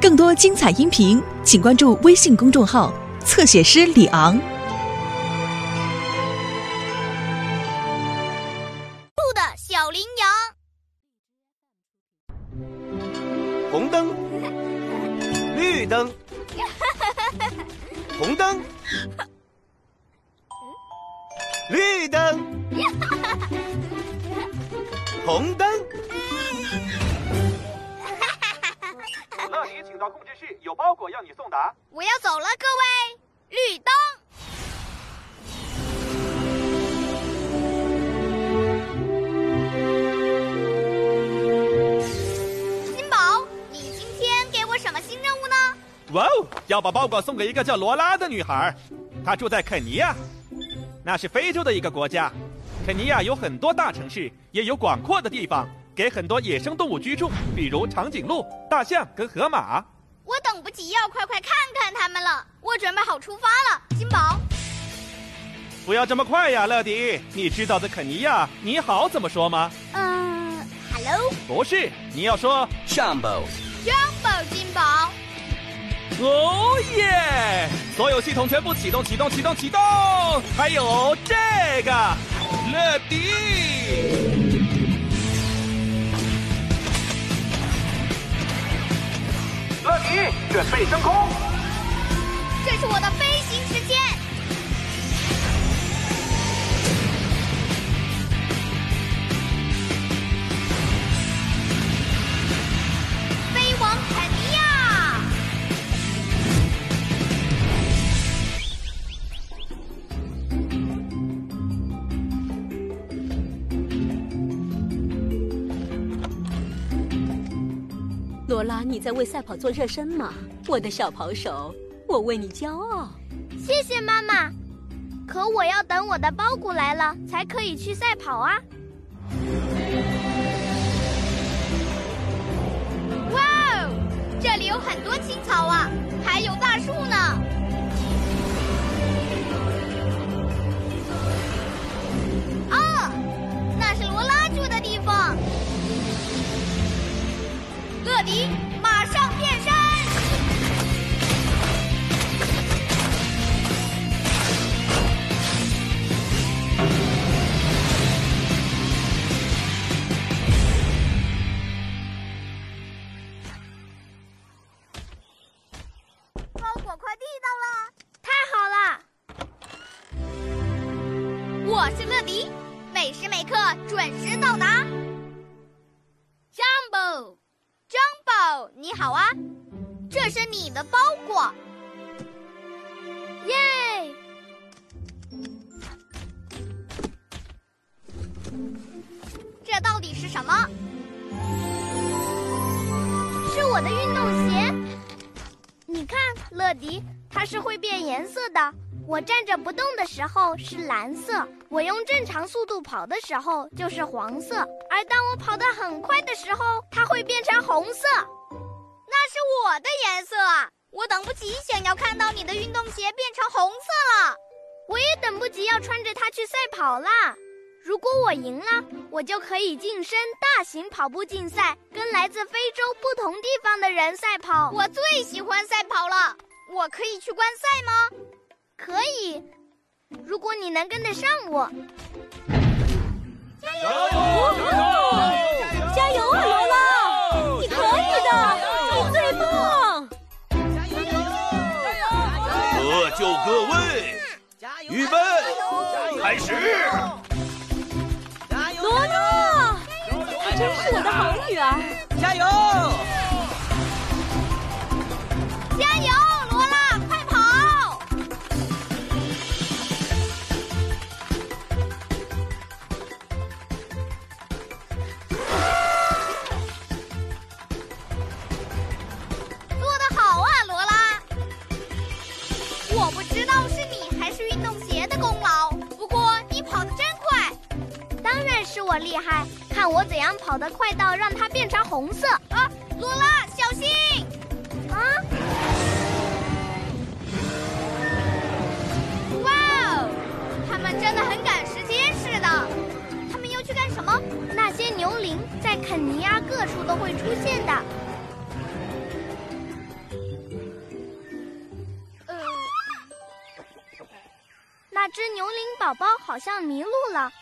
更多精彩音频，请关注微信公众号“侧写师李昂”。路的小羚羊。红灯，绿灯，红灯，绿灯，红灯。有包裹要你送达。我要走了，各位。绿灯。金宝，你今天给我什么新任务呢？哇哦，要把包裹送给一个叫罗拉的女孩，她住在肯尼亚，那是非洲的一个国家。肯尼亚有很多大城市，也有广阔的地方。给很多野生动物居住，比如长颈鹿、大象跟河马。我等不及要快快看看他们了。我准备好出发了，金宝。不要这么快呀，乐迪。你知道的肯尼亚你好怎么说吗？嗯，Hello。不是，你要说 Jumbo。Jumbo，金宝。哦耶！所有系统全部启动，启动，启动，启动。还有这个，乐迪。准备升空。这是我的飞行时间。拉，你在为赛跑做热身吗？我的小跑手，我为你骄傲。谢谢妈妈。可我要等我的包裹来了才可以去赛跑啊！哇哦，这里有很多青草啊，还有大树呢。乐迪，马上变身！包裹快递到了，太好了！我是乐迪，每时每刻准时到达。你的包裹，耶！这到底是什么？是我的运动鞋。你看，乐迪，它是会变颜色的。我站着不动的时候是蓝色，我用正常速度跑的时候就是黄色，而当我跑得很快的时候，它会变成红色。是我的颜色！我等不及想要看到你的运动鞋变成红色了。我也等不及要穿着它去赛跑啦。如果我赢了，我就可以晋升大型跑步竞赛，跟来自非洲不同地方的人赛跑。我最喜欢赛跑了。我可以去观赛吗？可以，如果你能跟得上我。加油！开始！加油！罗拉，她真是我的好女儿！加油！好厉害，看我怎样跑得快到让它变成红色啊，罗拉，小心。啊。哇哦，他们真的很赶时间似的，他们要去干什么？那些牛羚在肯尼亚各处都会出现的。呃。那只牛羚宝宝好像迷路了。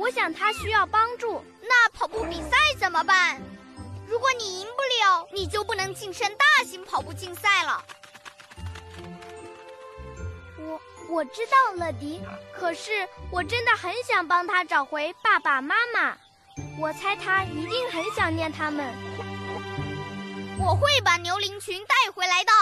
我想他需要帮助。那跑步比赛怎么办？如果你赢不了，你就不能晋升大型跑步竞赛了。我我知道，乐迪。可是我真的很想帮他找回爸爸妈妈。我猜他一定很想念他们。我会把牛羚群带回来的。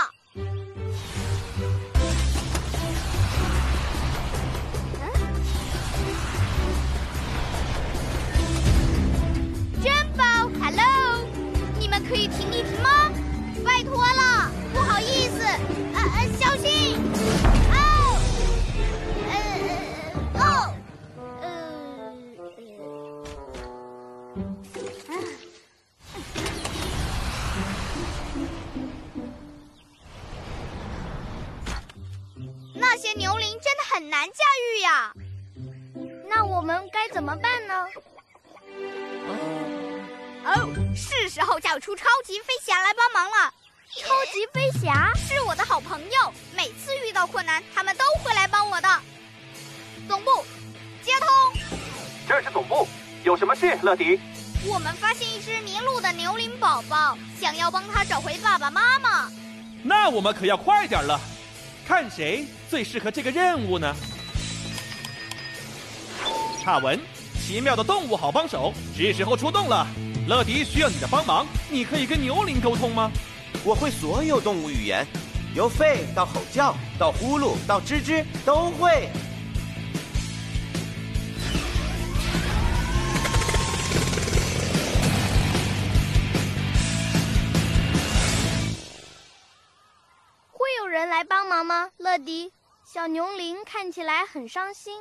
牛铃真的很难驾驭呀，那我们该怎么办呢？哦，是时候叫出超级飞侠来帮忙了。超级飞侠是我的好朋友，每次遇到困难，他们都会来帮我的。总部，接通。这是总部，有什么事，乐迪？我们发现一只迷路的牛铃宝宝，想要帮他找回爸爸妈妈。那我们可要快点了。看谁最适合这个任务呢？差文，奇妙的动物好帮手，是时候出动了。乐迪需要你的帮忙，你可以跟牛铃沟通吗？我会所有动物语言，由吠到吼叫，到呼噜到吱吱都会。人来帮忙吗，乐迪？小牛铃看起来很伤心。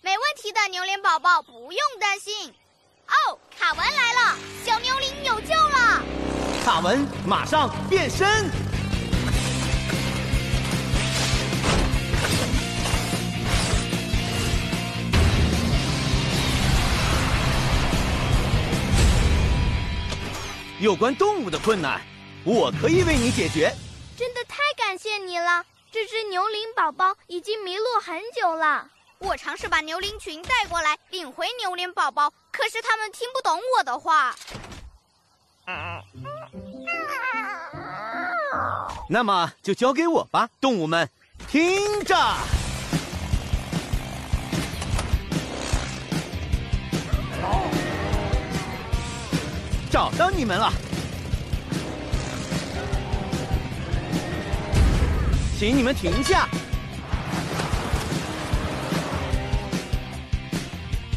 没问题的，牛铃宝宝，不用担心。哦，卡文来了，小牛铃有救了。卡文，马上变身。有关动物的困难，我可以为你解决。真的太感谢你了！这只牛铃宝宝已经迷路很久了。我尝试把牛铃群带过来领回牛铃宝宝，可是他们听不懂我的话。那么就交给我吧，动物们，听着，找到你们了。请你们停下！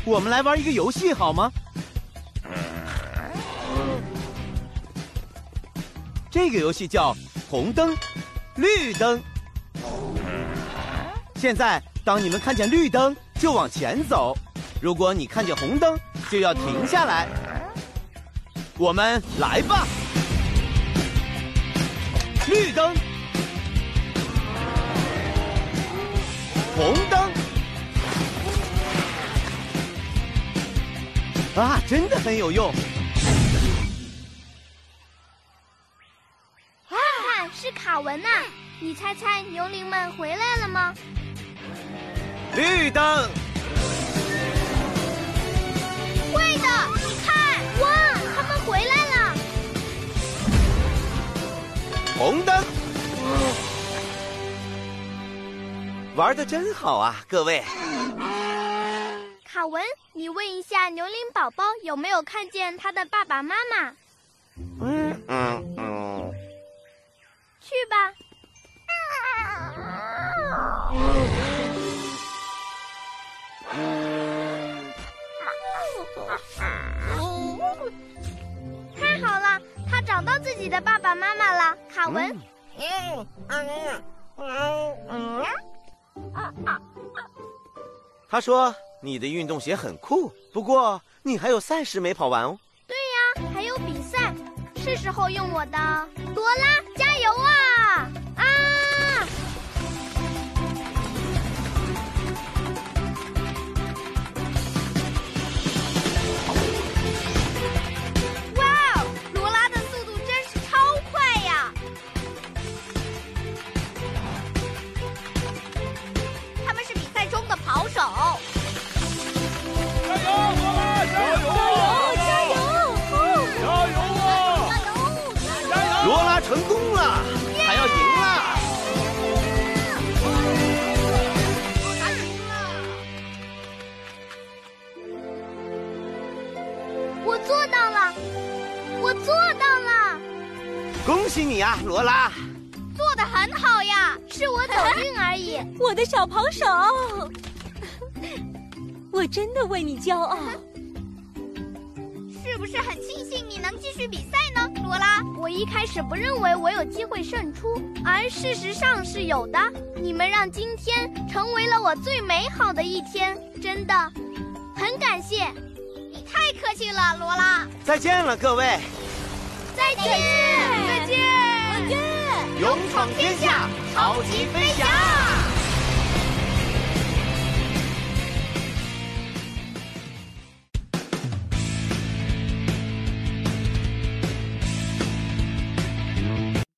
我们来玩一个游戏好吗？这个游戏叫红灯、绿灯。现在，当你们看见绿灯，就往前走；如果你看见红灯，就要停下来。我们来吧！绿灯。红灯啊，真的很有用！看，是卡文呐！你猜猜，牛铃们回来了吗？绿灯，会的！你看，哇，他们回来了！红灯。玩的真好啊，各位！卡文，你问一下牛铃宝宝有没有看见他的爸爸妈妈？嗯嗯嗯。去吧。太好了，他找到自己的爸爸妈妈了，卡文。嗯嗯嗯嗯。他说：“你的运动鞋很酷，不过你还有赛事没跑完哦。”对呀，还有比赛，是时候用我的朵拉加油！啊！成功了还要赢了。赢了我做到了我做到了。恭喜你啊罗拉。做的很好呀是我走运而已。我的小跑手。我真的为你骄傲。是不是很庆幸你能继续比赛呢，罗拉？我一开始不认为我有机会胜出，而事实上是有的。你们让今天成为了我最美好的一天，真的，很感谢。你太客气了，罗拉。再见了，各位。再见，再见，再见。勇闯天下，超级飞侠。